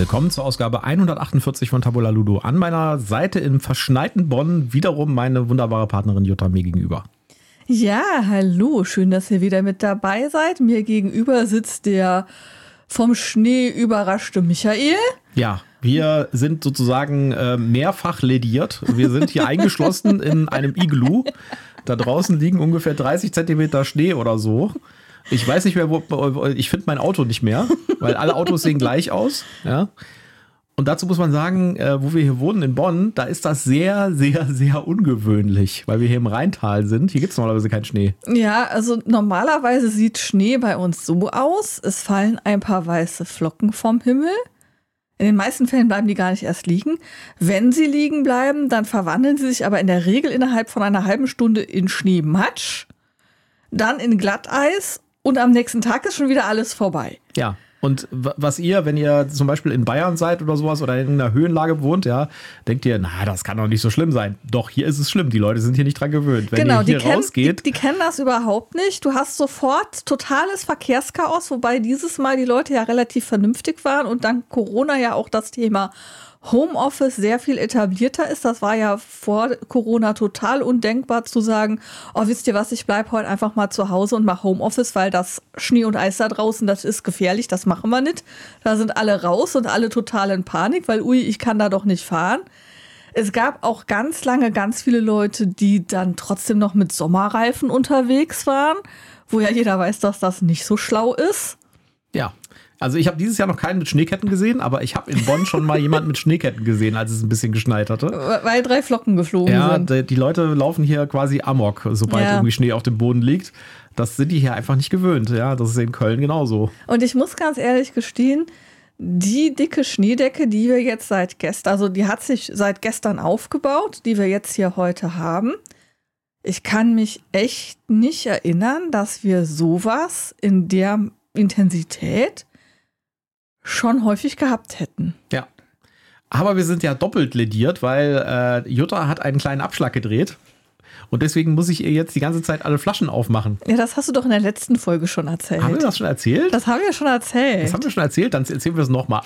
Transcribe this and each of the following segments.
Willkommen zur Ausgabe 148 von Tabula Ludo. An meiner Seite im verschneiten Bonn wiederum meine wunderbare Partnerin Jutta mir gegenüber. Ja, hallo, schön, dass ihr wieder mit dabei seid. Mir gegenüber sitzt der vom Schnee überraschte Michael. Ja, wir sind sozusagen äh, mehrfach lediert. Wir sind hier eingeschlossen in einem Iglu. Da draußen liegen ungefähr 30 Zentimeter Schnee oder so. Ich weiß nicht mehr, wo, ich finde mein Auto nicht mehr, weil alle Autos sehen gleich aus. Ja. Und dazu muss man sagen, äh, wo wir hier wohnen in Bonn, da ist das sehr, sehr, sehr ungewöhnlich, weil wir hier im Rheintal sind. Hier gibt es normalerweise keinen Schnee. Ja, also normalerweise sieht Schnee bei uns so aus. Es fallen ein paar weiße Flocken vom Himmel. In den meisten Fällen bleiben die gar nicht erst liegen. Wenn sie liegen bleiben, dann verwandeln sie sich aber in der Regel innerhalb von einer halben Stunde in Schneematsch, dann in Glatteis und am nächsten Tag ist schon wieder alles vorbei. Ja. Und was ihr, wenn ihr zum Beispiel in Bayern seid oder sowas oder in einer Höhenlage wohnt, ja, denkt ihr, na, das kann doch nicht so schlimm sein. Doch, hier ist es schlimm. Die Leute sind hier nicht dran gewöhnt. Wenn genau, ihr hier die, rausgeht, die, die kennen das überhaupt nicht. Du hast sofort totales Verkehrschaos, wobei dieses Mal die Leute ja relativ vernünftig waren und dank Corona ja auch das Thema Homeoffice sehr viel etablierter ist. Das war ja vor Corona total undenkbar zu sagen, oh, wisst ihr was, ich bleibe heute einfach mal zu Hause und mache Homeoffice, weil das Schnee und Eis da draußen, das ist gefährlich, das machen wir nicht. Da sind alle raus und alle total in Panik, weil ui, ich kann da doch nicht fahren. Es gab auch ganz lange ganz viele Leute, die dann trotzdem noch mit Sommerreifen unterwegs waren, wo ja jeder weiß, dass das nicht so schlau ist. Ja. Also ich habe dieses Jahr noch keinen mit Schneeketten gesehen, aber ich habe in Bonn schon mal jemanden mit Schneeketten gesehen, als es ein bisschen geschneit hatte. Weil drei Flocken geflogen ja, sind. Ja, die Leute laufen hier quasi amok, sobald ja. irgendwie Schnee auf dem Boden liegt. Das sind die hier einfach nicht gewöhnt. Ja, das ist in Köln genauso. Und ich muss ganz ehrlich gestehen, die dicke Schneedecke, die wir jetzt seit gestern, also die hat sich seit gestern aufgebaut, die wir jetzt hier heute haben. Ich kann mich echt nicht erinnern, dass wir sowas in der Intensität schon häufig gehabt hätten. Ja. Aber wir sind ja doppelt lediert, weil äh, Jutta hat einen kleinen Abschlag gedreht. Und deswegen muss ich ihr jetzt die ganze Zeit alle Flaschen aufmachen. Ja, das hast du doch in der letzten Folge schon erzählt. Haben wir das schon erzählt? Das haben wir schon erzählt. Das haben wir schon erzählt, dann erzählen wir es nochmal.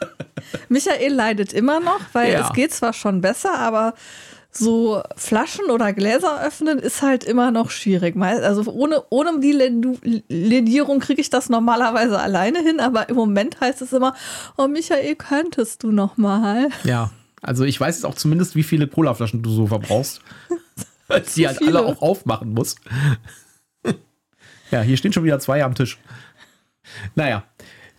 Michael leidet immer noch, weil ja. es geht zwar schon besser, aber so Flaschen oder Gläser öffnen ist halt immer noch schwierig. Also ohne, ohne die Ledierung kriege ich das normalerweise alleine hin, aber im Moment heißt es immer, oh Michael, könntest du noch mal? Ja, also ich weiß jetzt auch zumindest, wie viele Colaflaschen du so verbrauchst, weil sie halt viele. alle auch aufmachen muss. ja, hier stehen schon wieder zwei am Tisch. Naja,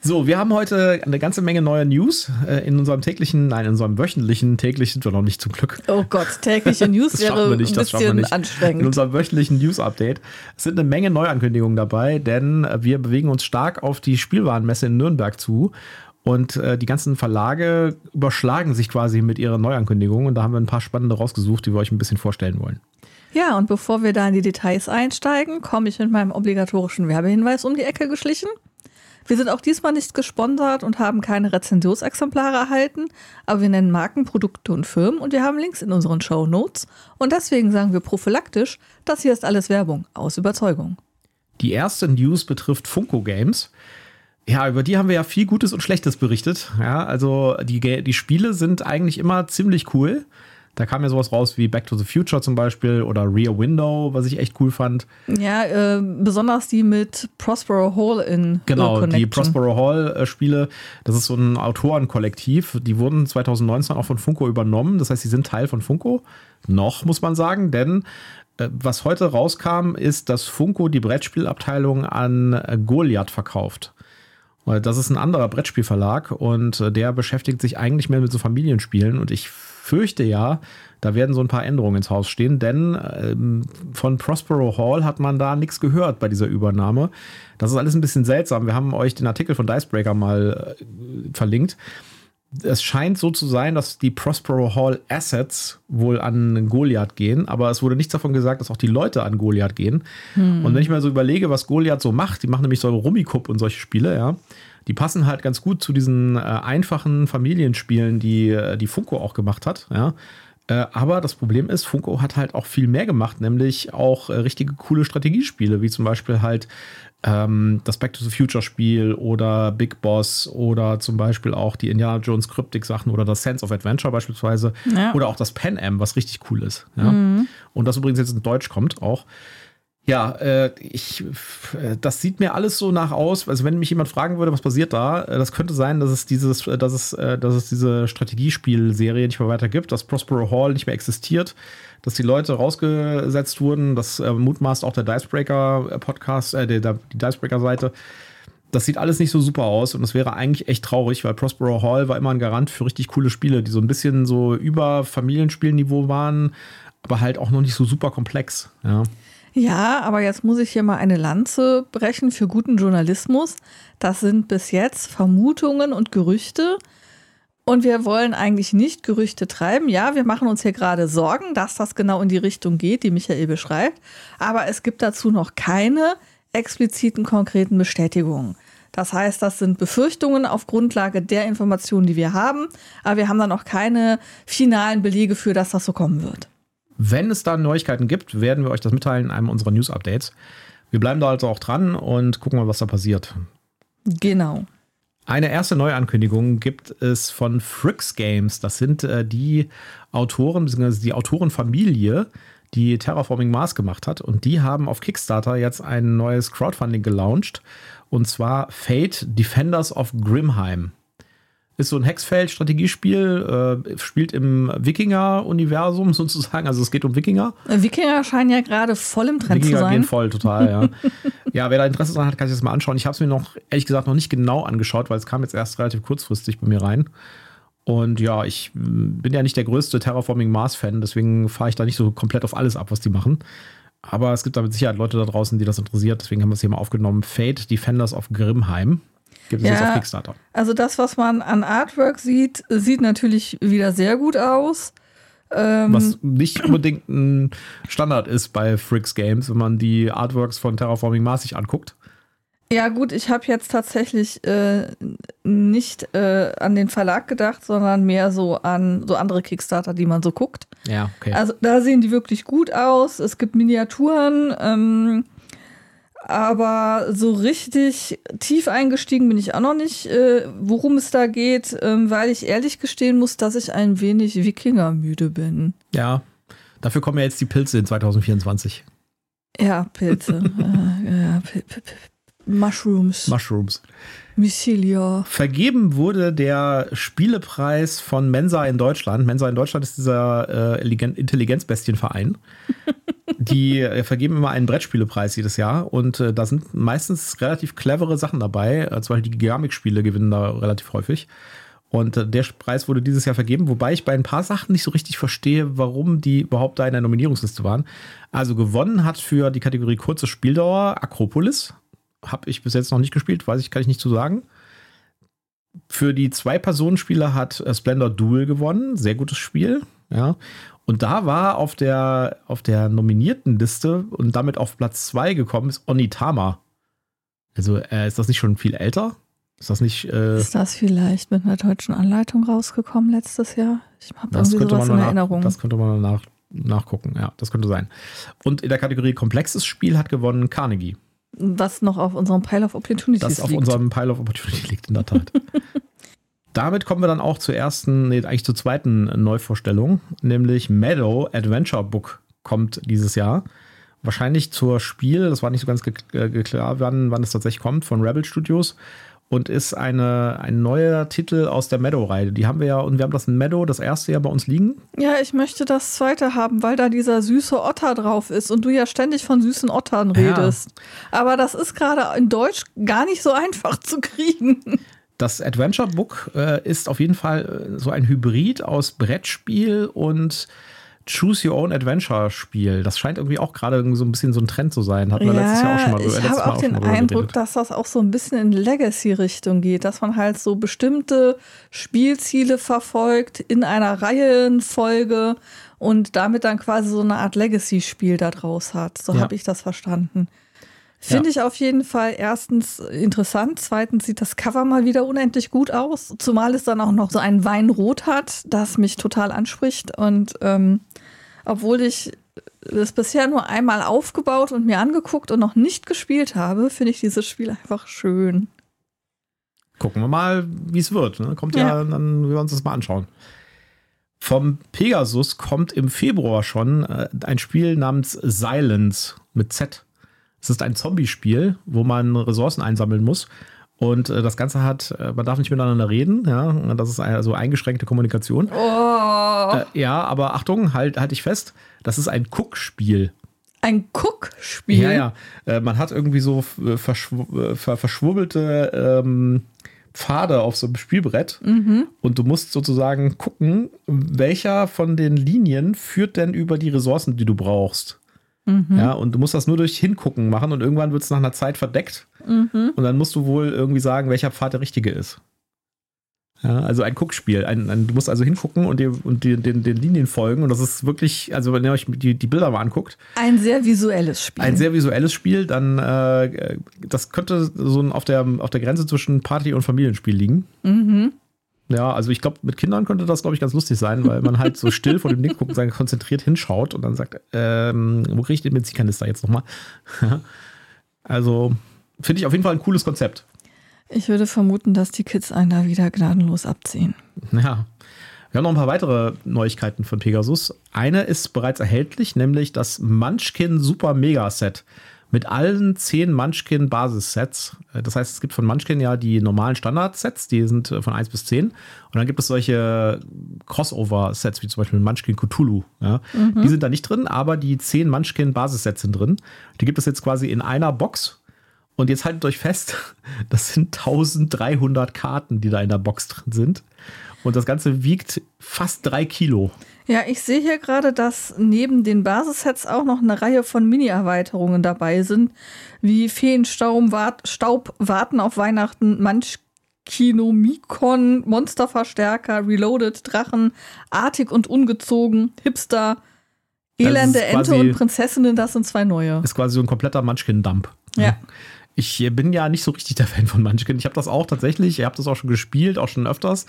so, wir haben heute eine ganze Menge neuer News äh, in unserem täglichen, nein, in unserem wöchentlichen, täglich sind wir noch nicht zum Glück. Oh Gott, tägliche News wäre wir nicht, ein bisschen anstrengend. In unserem wöchentlichen News-Update sind eine Menge Neuankündigungen dabei, denn wir bewegen uns stark auf die Spielwarenmesse in Nürnberg zu. Und äh, die ganzen Verlage überschlagen sich quasi mit ihren Neuankündigungen. Und da haben wir ein paar spannende rausgesucht, die wir euch ein bisschen vorstellen wollen. Ja, und bevor wir da in die Details einsteigen, komme ich mit meinem obligatorischen Werbehinweis um die Ecke geschlichen. Wir sind auch diesmal nicht gesponsert und haben keine Rezensionsexemplare erhalten, aber wir nennen Marken, Produkte und Firmen und wir haben Links in unseren Show Notes. Und deswegen sagen wir prophylaktisch, das hier ist alles Werbung aus Überzeugung. Die erste News betrifft Funko Games. Ja, über die haben wir ja viel Gutes und Schlechtes berichtet. Ja, also die, die Spiele sind eigentlich immer ziemlich cool. Da kam ja sowas raus wie Back to the Future zum Beispiel oder Rear Window, was ich echt cool fand. Ja, äh, besonders die mit Prospero Hall in Genau, Connection. die Prospero Hall äh, Spiele, das ist so ein Autorenkollektiv. Die wurden 2019 auch von Funko übernommen. Das heißt, sie sind Teil von Funko. Noch, muss man sagen, denn äh, was heute rauskam, ist, dass Funko die Brettspielabteilung an äh, Goliath verkauft. Das ist ein anderer Brettspielverlag und der beschäftigt sich eigentlich mehr mit so Familienspielen und ich fürchte ja, da werden so ein paar Änderungen ins Haus stehen, denn ähm, von Prospero Hall hat man da nichts gehört bei dieser Übernahme. Das ist alles ein bisschen seltsam. Wir haben euch den Artikel von Dicebreaker mal äh, verlinkt. Es scheint so zu sein, dass die Prospero Hall Assets wohl an Goliath gehen, aber es wurde nichts davon gesagt, dass auch die Leute an Goliath gehen. Hm. Und wenn ich mal so überlege, was Goliath so macht, die machen nämlich so Rummikub und solche Spiele, ja die passen halt ganz gut zu diesen äh, einfachen Familienspielen, die äh, die Funko auch gemacht hat. Ja? Äh, aber das Problem ist, Funko hat halt auch viel mehr gemacht, nämlich auch äh, richtige coole Strategiespiele, wie zum Beispiel halt ähm, das Back to the Future Spiel oder Big Boss oder zum Beispiel auch die Indiana Jones Cryptic Sachen oder das Sense of Adventure beispielsweise Ja. oder auch das Pan Am, was richtig cool ist. Ja? Und das übrigens jetzt in Deutsch kommt auch. Ja, äh, ich, äh, das sieht mir alles so nach aus. Also wenn mich jemand fragen würde, was passiert da, äh, das könnte sein, dass es dieses, äh, dass es, dass es diese Strategiespielserie nicht mehr weiter gibt, dass Prospero Hall nicht mehr existiert, dass die Leute rausgesetzt wurden, das äh, mutmaßt auch der Dicebreaker Podcast, der, der, die Dicebreaker Seite. Das sieht alles nicht so super aus und das wäre eigentlich echt traurig, weil Prospero Hall war immer ein Garant für richtig coole Spiele, die so ein bisschen so über Familienspielniveau waren, aber halt auch noch nicht so super komplex. Ja. Ja, aber jetzt muss ich hier mal eine Lanze brechen für guten Journalismus. Das sind bis jetzt Vermutungen und Gerüchte. Und wir wollen eigentlich nicht Gerüchte treiben. Ja, wir machen uns hier gerade Sorgen, dass das genau in die Richtung geht, die Michael beschreibt. Aber es gibt dazu noch keine expliziten, konkreten Bestätigungen. Das heißt, das sind Befürchtungen auf Grundlage der Informationen, die wir haben. Aber wir haben da noch keine finalen Belege für, dass das so kommen wird. Wenn es da Neuigkeiten gibt, werden wir euch das mitteilen in einem unserer News-Updates. Wir bleiben da also auch dran und gucken mal, was da passiert. Genau. Eine erste Neuankündigung gibt es von Fricks Games. Das sind äh, die Autoren, bzw. die Autorenfamilie, die Terraforming Mars gemacht hat. Und die haben auf Kickstarter jetzt ein neues Crowdfunding gelauncht. Und zwar Fate Defenders of Grimheim. Ist so ein Hexfeld-Strategiespiel, äh, spielt im Wikinger-Universum sozusagen. Also es geht um Wikinger. Wikinger scheinen ja gerade voll im Trend Wikinger zu sein. gehen voll, total, ja. ja, wer da Interesse dran hat, kann sich das mal anschauen. Ich habe es mir noch, ehrlich gesagt, noch nicht genau angeschaut, weil es kam jetzt erst relativ kurzfristig bei mir rein. Und ja, ich mm, bin ja nicht der größte Terraforming Mars-Fan, deswegen fahre ich da nicht so komplett auf alles ab, was die machen. Aber es gibt da mit Sicherheit Leute da draußen, die das interessiert. Deswegen haben wir es hier mal aufgenommen. Fate Defenders of Grimheim. Gibt es Ja. jetzt auf Kickstarter. Also das, was man an Artwork sieht, sieht natürlich wieder sehr gut aus. Ähm, Was nicht unbedingt ein Standard ist bei Fricks Games, wenn man die Artworks von Terraforming Mars sich anguckt. ja gut, ich habe jetzt tatsächlich äh, nicht äh, an den Verlag gedacht, sondern mehr so an so andere Kickstarter, die man so guckt. Ja, okay. Also da sehen die wirklich gut aus. Es gibt Miniaturen, ähm, aber so richtig tief eingestiegen bin ich auch noch nicht, äh, worum es da geht, ähm, weil ich ehrlich gestehen muss, dass ich ein wenig Wikinger-müde bin. Ja, dafür kommen ja jetzt die Pilze in 2024. Ja, Pilze. äh, ja, Mushrooms. Mushrooms. Mycelia. Vergeben wurde der Spielepreis von Mensa in Deutschland. Mensa in Deutschland ist dieser äh, Intelligen- Intelligenzbestienverein. Die äh, vergeben immer einen Brettspielepreis jedes Jahr und äh, da sind meistens relativ clevere Sachen dabei. Äh, zum Beispiel die Geramikspiele gewinnen da relativ häufig. Und äh, der Preis wurde dieses Jahr vergeben, wobei ich bei ein paar Sachen nicht so richtig verstehe, warum die überhaupt da in der Nominierungsliste waren. Also gewonnen hat für die Kategorie kurze Spieldauer Akropolis. Habe ich bis jetzt noch nicht gespielt, weiß ich, kann ich nicht zu sagen. Für die Zwei-Personen-Spiele hat äh, Splendor Duel gewonnen. Sehr gutes Spiel. Ja. Und da war auf der, auf der nominierten Liste und damit auf Platz 2 gekommen ist Onitama. Also äh, ist das nicht schon viel älter? Ist das nicht. Äh, Ist das vielleicht mit einer deutschen Anleitung rausgekommen letztes Jahr? Ich habe das, irgendwie sowas in mal Erinnerung. nach, das könnte man nach, nachgucken. Ja, das könnte sein. Und in der Kategorie komplexes Spiel hat gewonnen Carnegie. was noch auf unserem Pile of Opportunities Das auf liegt. unserem Pile of Opportunity liegt, in der Tat. Damit kommen wir dann auch zur ersten, nee, eigentlich zur zweiten Neuvorstellung, nämlich Meadow Adventure Book kommt dieses Jahr. Wahrscheinlich zur Spiel, das war nicht so ganz ge klar, wann, wann es tatsächlich kommt, von Rebel Studios und ist eine, ein neuer Titel aus der Meadow-Reihe. Die haben wir ja, und wir haben das in Meadow, das erste ja bei uns liegen. Ja, ich möchte das zweite haben, weil da dieser süße Otter drauf ist und du ja ständig von süßen Ottern redest. Aber das ist gerade in Deutsch gar nicht so einfach zu kriegen. Das Adventure Book äh, ist auf jeden Fall äh, so ein Hybrid aus Brettspiel und Choose Your Own Adventure Spiel. Das scheint irgendwie auch gerade so ein bisschen so ein Trend zu sein. Hatten wir letztes Jahr auch schon mal ich habe auch den Eindruck, geredet. dass das auch so ein bisschen in Legacy-Richtung geht, dass man halt so bestimmte Spielziele verfolgt in einer Reihenfolge und damit dann quasi so eine Art Legacy-Spiel da draus hat. So Ja. habe ich das verstanden. Finde ja. ich auf jeden Fall erstens interessant. Zweitens sieht das Cover mal wieder unendlich gut aus. Zumal es dann auch noch so ein Weinrot hat, das mich total anspricht. Und ähm, obwohl ich es bisher nur einmal aufgebaut und mir angeguckt und noch nicht gespielt habe, finde ich dieses Spiel einfach schön. Gucken wir mal, wie es wird. Ne? Kommt ja, ja dann wir uns das mal anschauen. Vom Pegasus kommt im Februar schon äh, ein Spiel namens Silence mit Z. Es ist ein Zombie-Spiel, wo man Ressourcen einsammeln muss. Und äh, das Ganze hat, äh, man darf nicht miteinander reden, ja, das ist also eingeschränkte Kommunikation. Oh. Äh, ja, aber Achtung, halt, halt dich fest, das ist ein Cook-Spiel. Ein Cook-Spiel? Ja, ja. Äh, man hat irgendwie so äh, verschw verschwurbelte ähm, Pfade auf so einem Spielbrett mhm. und du musst sozusagen gucken, welcher von den Linien führt denn über die Ressourcen, die du brauchst. Mhm. Ja, und du musst das nur durch Hingucken machen und irgendwann wird es nach einer Zeit verdeckt. Mhm. Und dann musst du wohl irgendwie sagen, welcher Pfad der richtige ist. Ja, also ein Guckspiel. Ein, ein, du musst also hingucken und, dir, und die, den, den Linien folgen. Und das ist wirklich, also wenn ihr euch die, die Bilder mal anguckt. Ein sehr visuelles Spiel. Ein sehr visuelles Spiel. Dann, äh, das könnte so auf der, auf der Grenze zwischen Party- und Familienspiel liegen. Mhm. Ja, also ich glaube, mit Kindern könnte das, glaube ich, ganz lustig sein, weil man halt so still vor dem Ding guckt, und konzentriert hinschaut und dann sagt, ähm, wo kriege ich den Benzinkanister jetzt nochmal? also finde ich auf jeden Fall ein cooles Konzept. Ich würde vermuten, dass die Kids einen da wieder gnadenlos abziehen. Ja. Wir haben noch ein paar weitere Neuigkeiten von Pegasus. Eine ist bereits erhältlich, nämlich das Munchkin Super Mega Set mit allen zehn Munchkin Basissets. Das heißt, es gibt von Munchkin ja die normalen Standard-Sets, die sind äh, von 1 bis 10. Und dann gibt es solche Crossover-Sets, wie zum Beispiel Munchkin Cthulhu. Ja. Mhm. Die sind da nicht drin, aber die zehn Munchkin Basissets sind drin. Die gibt es jetzt quasi in einer Box und jetzt haltet euch fest, das sind 1300 Karten, die da in der Box drin sind. Und das Ganze wiegt fast drei Kilo. Ja, ich sehe hier gerade, dass neben den Basissets auch noch eine Reihe von Mini-Erweiterungen dabei sind, wie Feenstaub, Wart, Staub, Warten auf Weihnachten, Munchkinomikon, Monsterverstärker, Reloaded, Drachen, Artig und Ungezogen, Hipster, Elende Ente und Prinzessinnen, das sind zwei neue. Ist quasi so ein kompletter Munchkin-Dump. Ja. Ich bin ja nicht so richtig der Fan von Munchkin. Ich habe das auch tatsächlich, ihr habt das auch schon gespielt, auch schon öfters.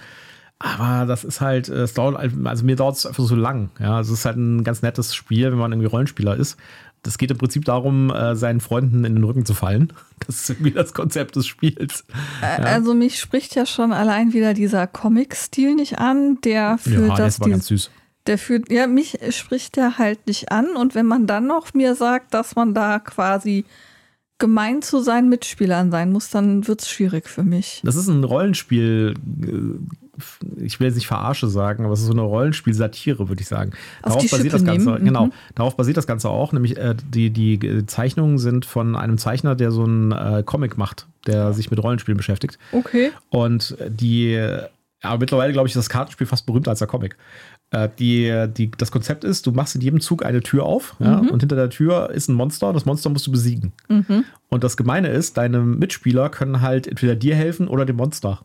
Aber das ist halt, es dauert, also mir dauert es einfach so lang. Ja, es ist halt ein ganz nettes Spiel, wenn man irgendwie Rollenspieler ist. Das geht im Prinzip darum, äh, seinen Freunden in den Rücken zu fallen. Das ist irgendwie das Konzept des Spiels. Ja. Also mich spricht ja schon allein wieder dieser Comic-Stil nicht an, der für ja, das. war ganz süß. Der führt, ja, mich spricht der halt nicht an. Und wenn man dann noch mir sagt, dass man da quasi gemein zu seinen Mitspielern sein muss, dann wird es schwierig für mich. Das ist ein Rollenspiel. Äh, ich will jetzt nicht Verarsche sagen, aber es ist so eine Rollenspiel-Satire, würde ich sagen. Auf darauf basiert das Ganze. Nehmen. Genau, mhm. darauf basiert das Ganze auch. Nämlich äh, die, die Zeichnungen sind von einem Zeichner, der so einen äh, Comic macht, der sich mit Rollenspielen beschäftigt. Okay. Und die, aber mittlerweile glaube ich, ist das Kartenspiel fast berühmter als der Comic. Äh, die, die, das Konzept ist, du machst in jedem Zug eine Tür auf ja, mhm. und hinter der Tür ist ein Monster. Das Monster musst du besiegen. Mhm. Und das Gemeine ist, deine Mitspieler können halt entweder dir helfen oder dem Monster.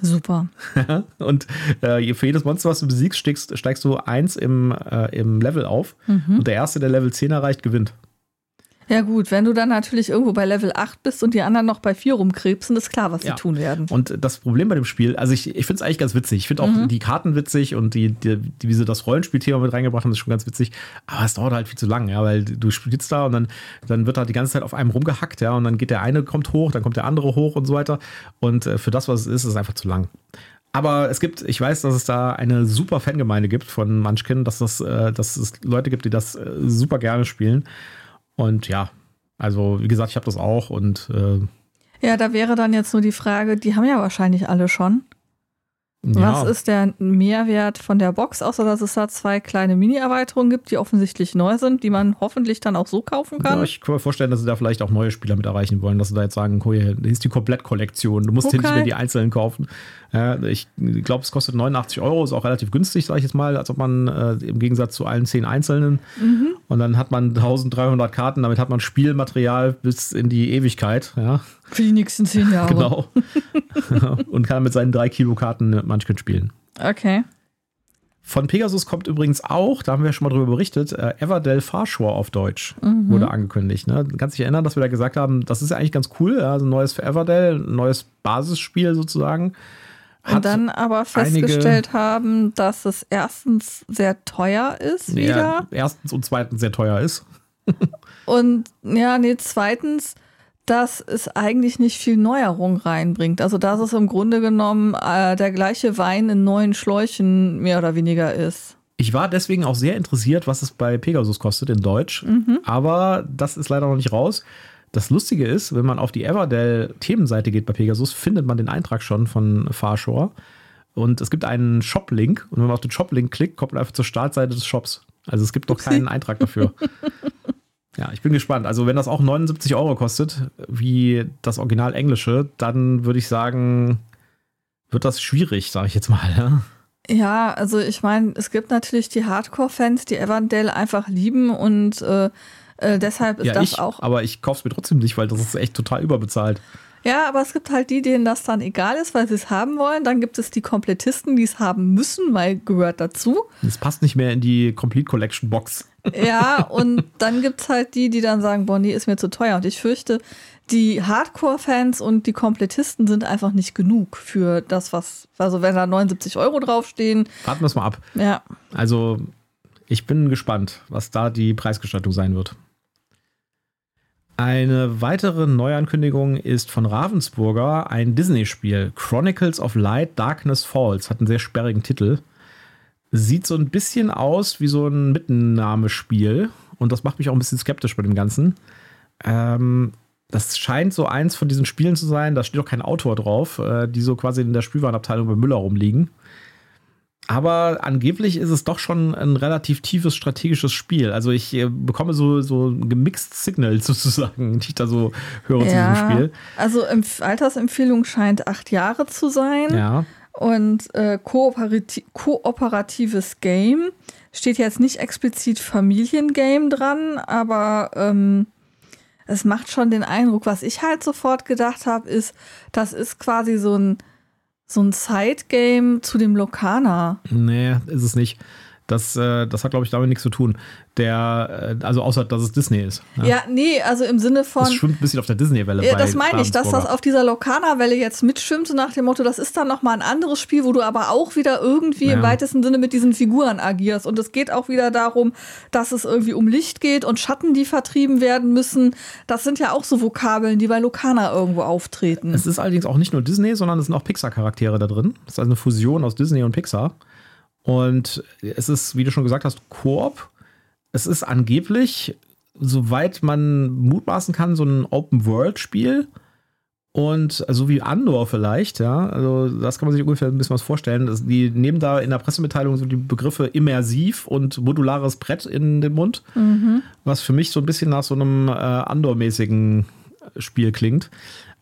Super. und äh, für jedes Monster, was du besiegst, steigst, steigst du eins im, äh, im Level auf. Mhm. Und der Erste, der Level 10 erreicht, gewinnt. Ja, gut, wenn du dann natürlich irgendwo bei Level 8 bist und die anderen noch bei 4 rumkrebsen, ist klar, was ja. sie tun werden. Und das Problem bei dem Spiel, also ich, ich finde es eigentlich ganz witzig. Ich finde auch mhm. die Karten witzig und die, die, wie sie das Rollenspielthema mit reingebracht haben, ist schon ganz witzig. Aber es dauert halt viel zu lang, ja, weil du spielst da und dann, dann wird da die ganze Zeit auf einem rumgehackt, ja, und dann geht der eine kommt hoch, dann kommt der andere hoch und so weiter. Und äh, für das, was es ist, ist es einfach zu lang. Aber es gibt, ich weiß, dass es da eine super Fangemeinde gibt von Munchkin, dass, das, äh, dass es Leute gibt, die das äh, super gerne spielen. Und ja, also, wie gesagt, ich habe das auch und. Äh, ja, da wäre dann jetzt nur die Frage, die haben ja wahrscheinlich alle schon. Ja. Was ist der Mehrwert von der Box, außer dass es da zwei kleine Mini-Erweiterungen gibt, die offensichtlich neu sind, die man hoffentlich dann auch so kaufen kann? Ja, ich kann mir vorstellen, dass sie da vielleicht auch neue Spieler mit erreichen wollen, dass sie da jetzt sagen, oh, hier ist die Komplettkollektion, du musst okay. hier nicht mehr die einzelnen kaufen. Ich glaube, es kostet 89 Euro, ist auch relativ günstig, sage ich jetzt mal, als ob man äh, im Gegensatz zu allen zehn einzelnen. Mhm. Und dann hat man 1300 Karten, damit hat man Spielmaterial bis in die Ewigkeit. Ja. Für die nächsten zehn Jahre. Genau. Und kann mit seinen drei Kilo Karten Munchkin spielen. Okay. Von Pegasus kommt übrigens auch, da haben wir schon mal drüber berichtet, äh, Everdell Farshore auf Deutsch mhm. wurde angekündigt. Ne? Du kannst dich erinnern, dass wir da gesagt haben, das ist ja eigentlich ganz cool, also ein neues für Everdell, ein neues Basisspiel sozusagen. Hat und dann aber festgestellt haben, dass es erstens sehr teuer ist wieder. Ja, erstens und zweitens sehr teuer ist. und ja, nee, zweitens dass es eigentlich nicht viel Neuerung reinbringt. Also dass es im Grunde genommen äh, der gleiche Wein in neuen Schläuchen mehr oder weniger ist. Ich war deswegen auch sehr interessiert, was es bei Pegasus kostet in Deutsch. Mhm. Aber das ist leider noch nicht raus. Das Lustige ist, wenn man auf die Everdell-Themenseite geht bei Pegasus, findet man den Eintrag schon von Farshore. Und es gibt einen Shop-Link. Und wenn man auf den Shop-Link klickt, kommt man einfach zur Startseite des Shops. Also es gibt noch keinen Eintrag dafür. Ja, ich bin gespannt. Also, wenn das auch 79 Euro kostet, wie das Original Englische, dann würde ich sagen, wird das schwierig, sage ich jetzt mal. Ja? Ja, also ich meine, es gibt natürlich die Hardcore-Fans, die Evandale einfach lieben und äh, äh, deshalb ist ja, das ich, auch. Aber ich kaufe es mir trotzdem nicht, weil das ist echt total überbezahlt. Ja, aber es gibt halt die, denen das dann egal ist, weil sie es haben wollen. Dann gibt es die Komplettisten, die es haben müssen, weil gehört dazu. Es passt nicht mehr in die Complete Collection Box. Ja, und dann gibt es halt die, die dann sagen, boah, nee, ist mir zu teuer. Und ich fürchte, die Hardcore-Fans und die Komplettisten sind einfach nicht genug für das, was, also wenn da 79 Euro draufstehen. Warten wir es mal ab. Ja. Also, ich bin gespannt, was da die Preisgestaltung sein wird. Eine weitere Neuankündigung ist von Ravensburger ein Disney-Spiel. Chronicles of Light, Darkness Falls. Hat einen sehr sperrigen Titel. Sieht so ein bisschen aus wie so ein Mittennahmespiel. Und das macht mich auch ein bisschen skeptisch bei dem Ganzen. Ähm, das scheint so eins von diesen Spielen zu sein, da steht auch kein Autor drauf, äh, die so quasi in der Spielwarenabteilung bei Müller rumliegen. Aber angeblich ist es doch schon ein relativ tiefes strategisches Spiel. Also ich äh, bekomme so, so gemixt Signals sozusagen, die ich da so höre ja, zu diesem Spiel. Also Altersempfehlung scheint acht Jahre zu sein. Ja. Und äh, kooperati kooperatives Game steht jetzt nicht explizit Familiengame dran, aber ähm, es macht schon den Eindruck, was ich halt sofort gedacht habe, ist, das ist quasi so ein so ein Sidegame zu dem Lokana. Nee, ist es nicht. Das, äh, das hat, glaube ich, damit nichts zu tun. Der, äh, also außer, dass es Disney ist. Ja, ja nee, also im Sinne von. Das schwimmt ein bisschen auf der Disney-Welle. Ja, das meine ich, dass das auf dieser Lokana-Welle jetzt mitschwimmt, nach dem Motto, das ist dann nochmal ein anderes Spiel, wo du aber auch wieder irgendwie ja. im weitesten Sinne mit diesen Figuren agierst. Und es geht auch wieder darum, dass es irgendwie um Licht geht und Schatten, die vertrieben werden müssen. Das sind ja auch so Vokabeln, die bei Lokana irgendwo auftreten. Es ist allerdings auch nicht nur Disney, sondern es sind auch Pixar-Charaktere da drin. Das ist also eine Fusion aus Disney und Pixar. Und es ist, wie du schon gesagt hast, Koop. Es ist angeblich, soweit man mutmaßen kann, so ein Open-World-Spiel. Und so also wie Andor vielleicht, ja. Also das kann man sich ungefähr ein bisschen was vorstellen. Das, die nehmen da in der Pressemitteilung so die Begriffe immersiv und modulares Brett in den Mund, mhm. was für mich so ein bisschen nach so einem äh, Andor-mäßigen Spiel klingt.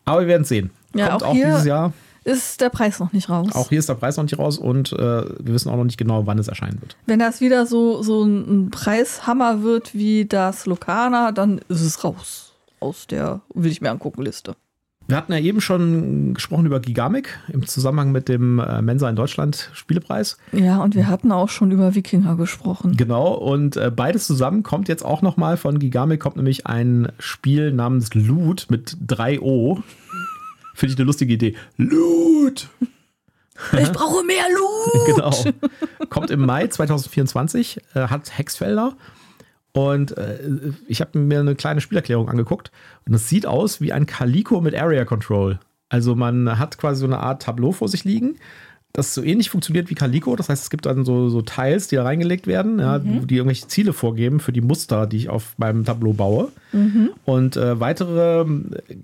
Aber wir werden es sehen. Ja, Kommt auch, auch dieses Jahr ist der Preis noch nicht raus. Auch hier ist der Preis noch nicht raus und äh, wir wissen auch noch nicht genau, wann es erscheinen wird. Wenn das wieder so, so ein Preishammer wird wie das Lokana, dann ist es raus aus der, will ich mir angucken, Liste. Wir hatten ja eben schon gesprochen über Gigamic im Zusammenhang mit dem äh, Mensa in Deutschland Spielepreis. Ja, und wir hatten auch schon über Wikinger gesprochen. Genau, und äh, beides zusammen kommt jetzt auch nochmal von Gigamic, kommt nämlich ein Spiel namens Loot mit 3 O. Finde ich eine lustige Idee. Loot! Ich brauche mehr Loot! genau. Kommt im Mai 2024, äh, hat Hexfelder. Und äh, ich habe mir eine kleine Spielerklärung angeguckt. Und es sieht aus wie ein Calico mit Area Control. Also man hat quasi so eine Art Tableau vor sich liegen das so ähnlich funktioniert wie Calico. Das heißt, es gibt dann so, so Teils, die da reingelegt werden, ja, mhm. die irgendwelche Ziele vorgeben für die Muster, die ich auf meinem Tableau baue. Mhm. Und äh, weitere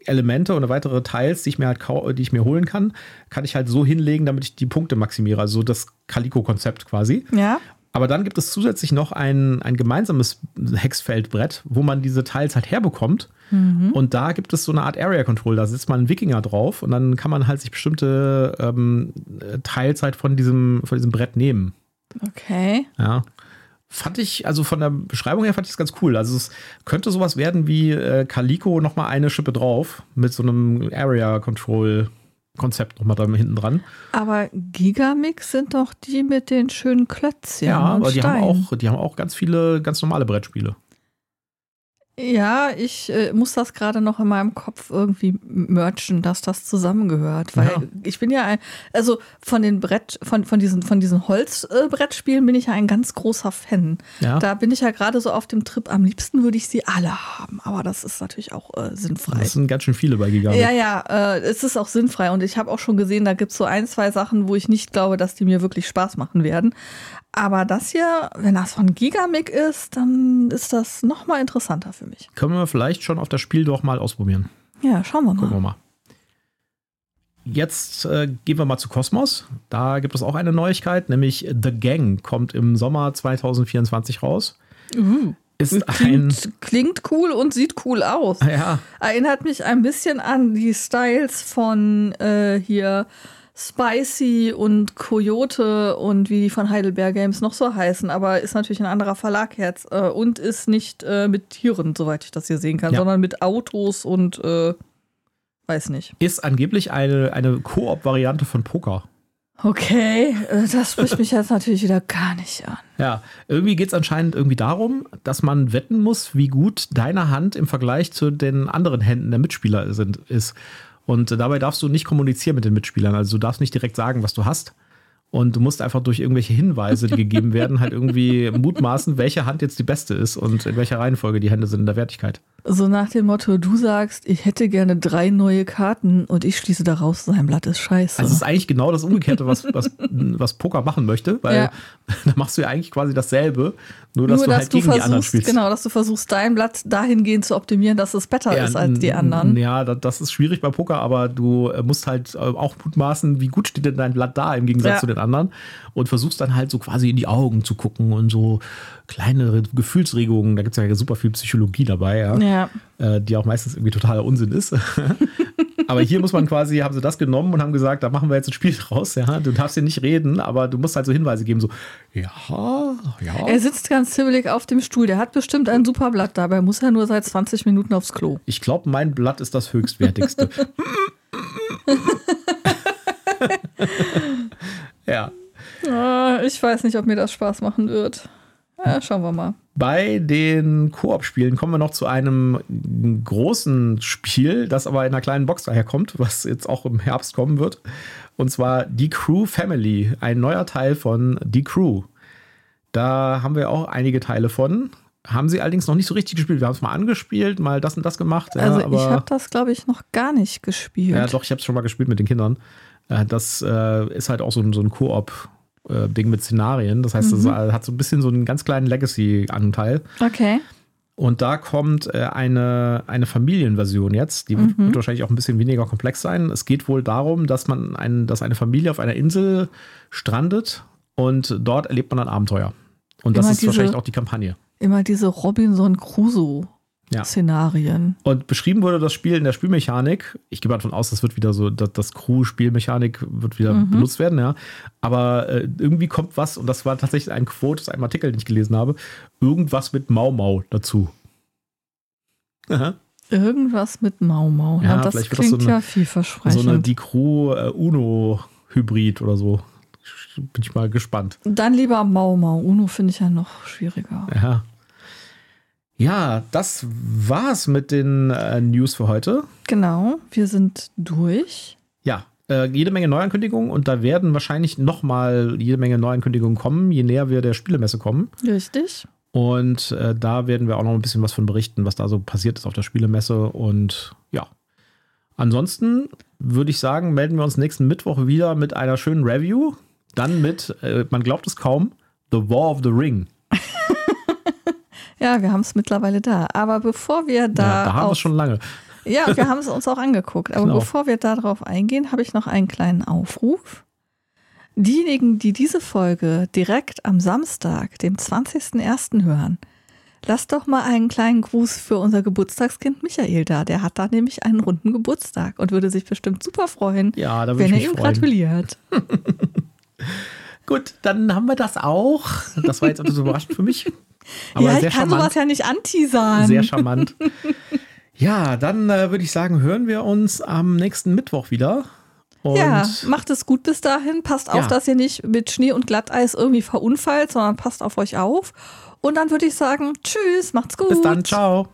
Elemente oder weitere Teils, die ich mir halt die ich mir holen kann, kann ich halt so hinlegen, damit ich die Punkte maximiere. Also das Calico-Konzept quasi. Ja. Aber dann gibt es zusätzlich noch ein, ein gemeinsames Hexfeldbrett, wo man diese Teils halt herbekommt. Mhm. Und da gibt es so eine Art Area Control. Da sitzt man ein Wikinger drauf und dann kann man halt sich bestimmte ähm, Teils halt von diesem, von diesem Brett nehmen. Okay. Ja. Fand ich, also von der Beschreibung her fand ich es ganz cool. Also es könnte sowas werden wie äh, Calico nochmal eine Schippe drauf mit so einem Area Control Konzept nochmal da hinten dran. Aber Gigamix sind doch die mit den schönen Klötzchen. Ja, und aber die haben, Steinen. auch, die haben auch ganz viele ganz normale Brettspiele. Ja, ich äh, muss das gerade noch in meinem Kopf irgendwie merchen, dass das zusammengehört. Weil Ja. ich bin ja ein, also von den Brett, von, von diesen, von diesen Holzbrettspielen bin ich ja ein ganz großer Fan. Ja. Da bin ich ja gerade so auf dem Trip, am liebsten würde ich sie alle haben. Aber das ist natürlich auch äh, sinnfrei. Das sind ganz schön viele bei Gigamic. Ja, ja, äh, es ist auch sinnfrei und ich habe auch schon gesehen, da gibt es so ein, zwei Sachen, wo ich nicht glaube, dass die mir wirklich Spaß machen werden. Aber das hier, wenn das von Gigamic ist, dann ist das noch mal interessanter für mich. Können wir vielleicht schon auf das Spiel doch mal ausprobieren. Ja, schauen wir Gucken mal. wir mal. Jetzt äh, gehen wir mal zu Kosmos. Da gibt es auch eine Neuigkeit, nämlich The Gang kommt im Sommer 2024 raus. Uh, Ist ein. klingt, klingt cool und sieht cool aus. Ja, Erinnert mich ein bisschen an die Styles von äh, hier Spicy und Coyote und wie die von Heidelberg Games noch so heißen, aber ist natürlich ein anderer Verlag jetzt äh, und ist nicht äh, mit Tieren, soweit ich das hier sehen kann, Ja. sondern mit Autos und äh, weiß nicht. ist angeblich eine, eine Koop-Variante von Poker. Okay, äh, das spricht mich jetzt natürlich wieder gar nicht an. Ja, irgendwie geht es anscheinend irgendwie darum, dass man wetten muss, wie gut deine Hand im Vergleich zu den anderen Händen der Mitspieler sind, ist. Und äh, dabei darfst du nicht kommunizieren mit den Mitspielern. Also du darfst nicht direkt sagen, was du hast. Und du musst einfach durch irgendwelche Hinweise, die gegeben werden, halt irgendwie mutmaßen, welche Hand jetzt die beste ist und in welcher Reihenfolge die Hände sind in der Wertigkeit. So nach dem Motto, du sagst, ich hätte gerne drei neue Karten und ich schließe daraus, sein Blatt ist scheiße. Also es ist eigentlich genau das Umgekehrte, was, was, was Poker machen möchte, weil Ja. da machst du ja eigentlich quasi dasselbe, nur dass Nur, du dass halt du gegen die anderen versuchst, spielst. genau, dass du versuchst, dein Blatt dahingehend zu optimieren, dass es besser ist als die anderen. Ja, da- das ist schwierig bei Poker, aber du äh, musst halt äh, auch mutmaßen, wie gut steht denn dein Blatt da im Gegensatz Ja. zu den anderen und versuchst dann halt so quasi in die Augen zu gucken und so kleinere Gefühlsregungen. Da gibt es ja super viel Psychologie dabei, ja, Ja. Äh, die auch meistens irgendwie totaler Unsinn ist. aber hier muss man quasi, haben sie das genommen und haben gesagt, da machen wir jetzt ein Spiel draus. Ja, du darfst hier nicht reden, aber du musst halt so Hinweise geben, so ja, ja. Er sitzt ganz ziemlich auf dem Stuhl. Der hat bestimmt ein super Blatt. Dabei muss er nur seit 20 Minuten aufs Klo. Ich glaube, mein Blatt ist das höchstwertigste. ja. Ich weiß nicht, ob mir das Spaß machen wird. Ja, schauen wir mal. Bei den Koop-Spielen kommen wir noch zu einem großen Spiel, das aber in einer kleinen Box daherkommt, was jetzt auch im Herbst kommen wird. Und zwar Die Crew Family, ein neuer Teil von Die Crew. Da haben wir auch einige Teile von. Haben sie allerdings noch nicht so richtig gespielt. Wir haben es mal angespielt, mal das und das gemacht. ja, Also ich aber- habe das, glaube ich, noch gar nicht gespielt. Ja, doch, ich habe es schon mal gespielt mit den Kindern. Äh, Das äh, ist halt auch so ein, so ein Koop-Ding mit Szenarien. Das heißt, es hat so ein bisschen so einen ganz kleinen Legacy-Anteil. Okay. Und da kommt äh, eine, eine Familienversion jetzt. Die wird, wird wahrscheinlich auch ein bisschen weniger komplex sein. Es geht wohl darum, dass man ein, dass eine Familie auf einer Insel strandet und dort erlebt man ein Abenteuer. Und das Immer ist diese- wahrscheinlich auch die Kampagne. Immer diese Robinson Crusoe-Szenarien. Und beschrieben wurde das Spiel in der Spielmechanik. Ich gehe mal davon aus, das wird wieder so, das, das Crew-Spielmechanik wird wieder Mhm. benutzt werden, ja. Aber äh, irgendwie kommt was, und das war tatsächlich ein Quote aus einem Artikel, den ich gelesen habe, irgendwas mit Mau Mau dazu. Aha. Irgendwas mit Mau Mau. Ja, Ja, das vielleicht wird das klingt so eine- ja vielversprechend. So eine Die Crew äh, Uno-Hybrid oder so. Bin ich mal gespannt. Dann lieber Mau Mau. Uno finde ich ja noch schwieriger. Ja. Ja, das war's mit den äh, News für heute. Genau, wir sind durch. Ja, äh, jede Menge Neuankündigungen und da werden wahrscheinlich nochmal jede Menge Neuankündigungen kommen, je näher wir der Spielemesse kommen. Richtig. Und äh, da werden wir auch noch ein bisschen was von berichten, was da so passiert ist auf der Spielemesse. Und ja, ansonsten würde ich sagen, melden wir uns nächsten Mittwoch wieder mit einer schönen Review. Dann mit, äh, man glaubt es kaum, The War of the Ring. Ja, wir haben es mittlerweile da. Aber bevor wir da. ja, da haben wir es schon lange. Ja, wir haben es uns auch angeguckt. Aber Genau. bevor wir darauf eingehen, habe ich noch einen kleinen Aufruf. Diejenigen, die diese Folge direkt am Samstag, dem 20.01. hören, lasst doch mal einen kleinen Gruß für unser Geburtstagskind Michael da. Der hat da nämlich einen runden Geburtstag und würde sich bestimmt super freuen, Ja, wenn ich er ihm gratuliert. Gut, dann haben wir das auch. Das war jetzt etwas überraschend für mich. Aber ja, ich kann charmant. sowas ja nicht anteasern. Sehr charmant. ja, dann äh, würde ich sagen, hören wir uns am nächsten Mittwoch wieder. Und ja, macht es gut bis dahin. Passt auf, Ja. dass ihr nicht mit Schnee und Glatteis irgendwie verunfallt, sondern passt auf euch auf. Und dann würde ich sagen, tschüss, macht's gut. bis dann, ciao.